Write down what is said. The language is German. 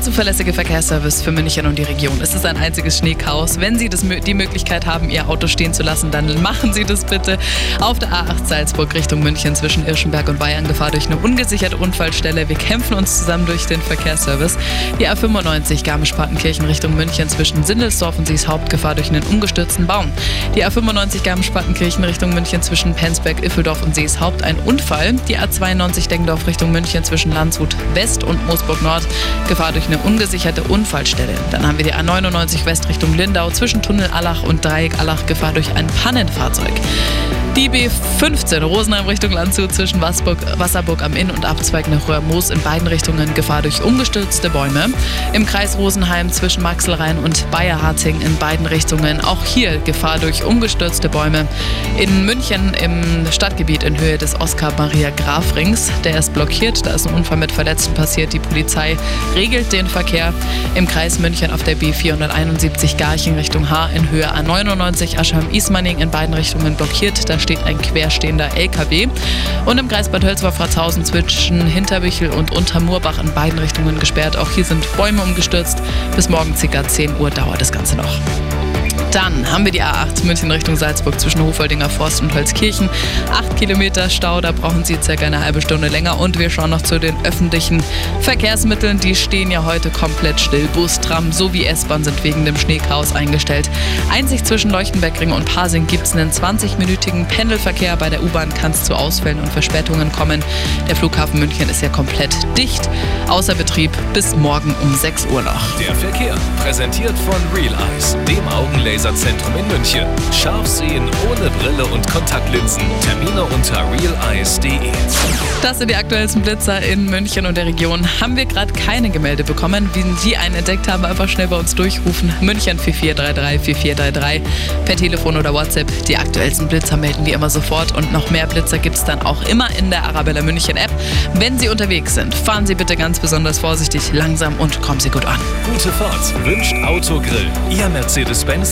Zuverlässige Verkehrsservice für München und die Region. Es ist ein einziges Schneechaos. Wenn Sie das, die Möglichkeit haben, Ihr Auto stehen zu lassen, dann machen Sie das bitte. Auf der A8 Salzburg Richtung München zwischen Irschenberg und Bayern Gefahr durch eine ungesicherte Unfallstelle. Wir kämpfen uns zusammen durch den Verkehrsservice. Die A95 Garmisch-Partenkirchen Richtung München zwischen Sindelsdorf und Sieshaupt Gefahr durch einen umgestürzten Baum. Die A95 Garmisch-Partenkirchen Richtung München zwischen Penzberg, Iffeldorf und Seeshaupt ein Unfall. Die A92 Deggendorf Richtung München zwischen Landshut West und Moosburg Nord Gefahr durch eine ungesicherte Unfallstelle. Dann haben wir die A99 West Richtung Lindau zwischen Tunnel Allach und Dreieck Allach Gefahr durch ein Pannenfahrzeug. Die B15 Rosenheim Richtung Landshut zwischen Wasburg, Wasserburg am Inn und Abzweig nach Röhrmoos in beiden Richtungen Gefahr durch umgestürzte Bäume. Im Kreis Rosenheim zwischen Maxelrhein und Bayerharting in beiden Richtungen auch hier Gefahr durch umgestürzte Bäume. In München im Stadtgebiet in Höhe des Oskar Maria Graf Rings, der ist blockiert, da ist ein Unfall mit Verletzten passiert. Die Polizei regelt den Verkehr im Kreis München auf der B471 Garching Richtung H in Höhe A99 Aschheim-Ismaning in beiden Richtungen blockiert. Da steht ein querstehender LKW. Und im Kreis Bad Hölzwer-Fratzhausen zwischen Hinterbüchel und Untermurbach in beiden Richtungen gesperrt. Auch hier sind Bäume umgestürzt. Bis morgen ca. 10 Uhr dauert das Ganze noch. Dann haben wir die A8 München Richtung Salzburg zwischen Hofoldinger Forst und Holzkirchen. Acht Kilometer Stau, da brauchen Sie circa eine halbe Stunde länger. Und wir schauen noch zu den öffentlichen Verkehrsmitteln. Die stehen ja heute komplett still. Bus, Tram sowie S-Bahn sind wegen dem Schneechaos eingestellt. Einzig zwischen Leuchtenbergring und Pasing gibt es einen 20-minütigen Pendelverkehr. Bei der U-Bahn kann es zu Ausfällen und Verspätungen kommen. Der Flughafen München ist ja komplett dicht. Außer Betrieb bis morgen um 6 Uhr noch. Der Verkehr präsentiert von Real Eyes, dem Augenlaser Laserzentrum in München. Scharf sehen ohne Brille und Kontaktlinsen. Termine unter realeyes.de. Das sind die aktuellsten Blitzer in München und der Region. Haben wir gerade keine Gemälde bekommen. Wenn Sie einen entdeckt haben, einfach schnell bei uns durchrufen. München 4433 4433 per Telefon oder WhatsApp. Die aktuellsten Blitzer melden wir immer sofort und noch mehr Blitzer gibt es dann auch immer in der Arabella München App. Wenn Sie unterwegs sind, fahren Sie bitte ganz besonders vorsichtig, langsam und kommen Sie gut an. Gute Fahrt wünscht Autogrill. Ihr Mercedes-Benz